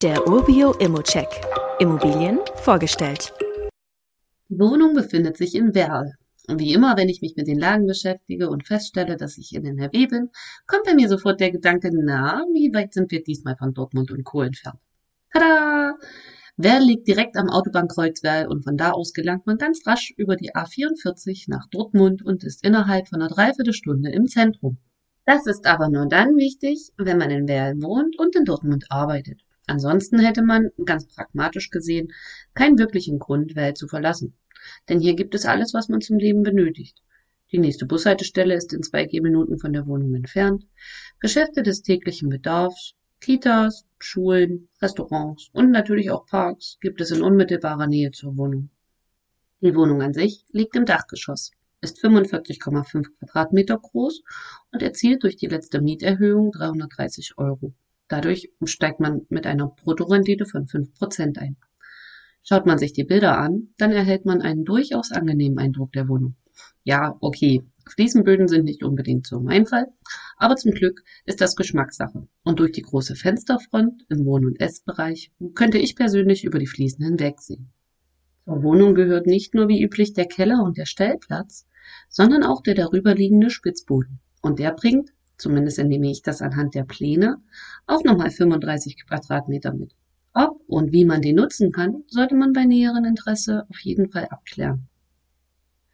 Der Urbio Immocheck. Immobilien vorgestellt. Die Wohnung befindet sich in Werl. Und wie immer, wenn ich mich mit den Lagen beschäftige und feststelle, dass ich in NRW bin, kommt bei mir sofort der Gedanke, na, wie weit sind wir diesmal von Dortmund und Co. entfernt? Tada! Werl liegt direkt am Autobahnkreuz Werl und von da aus gelangt man ganz rasch über die A44 nach Dortmund und ist innerhalb von einer Dreiviertelstunde im Zentrum. Das ist aber nur dann wichtig, wenn man in Werl wohnt und in Dortmund arbeitet. Ansonsten hätte man, ganz pragmatisch gesehen, keinen wirklichen Grund, Werl zu verlassen. Denn hier gibt es alles, was man zum Leben benötigt. Die nächste Bushaltestelle ist in zwei Gehminuten von der Wohnung entfernt. Geschäfte des täglichen Bedarfs, Kitas, Schulen, Restaurants und natürlich auch Parks gibt es in unmittelbarer Nähe zur Wohnung. Die Wohnung an sich liegt im Dachgeschoss, ist 45,5 Quadratmeter groß und erzielt durch die letzte Mieterhöhung 330 Euro. Dadurch steigt man mit einer Bruttorendite von 5% ein. Schaut man sich die Bilder an, dann erhält man einen durchaus angenehmen Eindruck der Wohnung. Ja, okay, Fliesenböden sind nicht unbedingt so mein Fall, aber zum Glück ist das Geschmackssache. Und durch die große Fensterfront im Wohn- und Essbereich könnte ich persönlich über die Fliesen hinwegsehen. Zur Wohnung gehört nicht nur wie üblich der Keller und der Stellplatz, sondern auch der darüberliegende Spitzboden. Und der bringt, zumindest entnehme ich das anhand der Pläne, auch nochmal 35 Quadratmeter mit. Ob und wie man den nutzen kann, sollte man bei näherem Interesse auf jeden Fall abklären.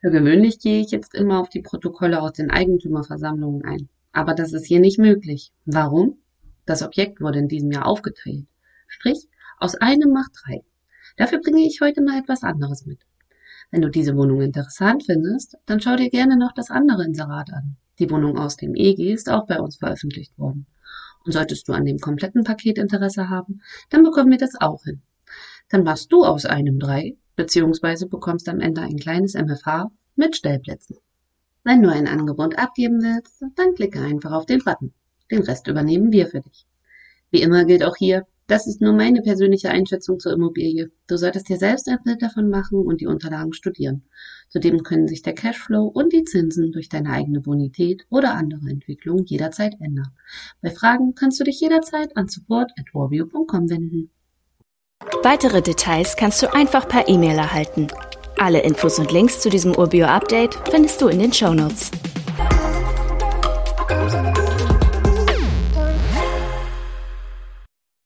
Für gewöhnlich gehe ich jetzt immer auf die Protokolle aus den Eigentümerversammlungen ein. Aber das ist hier nicht möglich. Warum? Das Objekt wurde in diesem Jahr aufgeteilt. Strich, aus einem macht drei. Dafür bringe ich heute mal etwas anderes mit. Wenn du diese Wohnung interessant findest, dann schau dir gerne noch das andere Inserat an. Die Wohnung aus dem EG ist auch bei uns veröffentlicht worden. Und solltest du an dem kompletten Paket Interesse haben, dann bekommen wir das auch hin. Dann machst du aus einem drei beziehungsweise bekommst am Ende ein kleines MFH mit Stellplätzen. Wenn du ein Angebot abgeben willst, dann klicke einfach auf den Button. Den Rest übernehmen wir für dich. Wie immer gilt auch hier, das ist nur meine persönliche Einschätzung zur Immobilie. Du solltest dir selbst ein Bild davon machen und die Unterlagen studieren. Zudem können sich der Cashflow und die Zinsen durch deine eigene Bonität oder andere Entwicklungen jederzeit ändern. Bei Fragen kannst du dich jederzeit an support.warview.com wenden. Weitere Details kannst du einfach per E-Mail erhalten. Alle Infos und Links zu diesem Urbio-Update findest du in den Show Notes.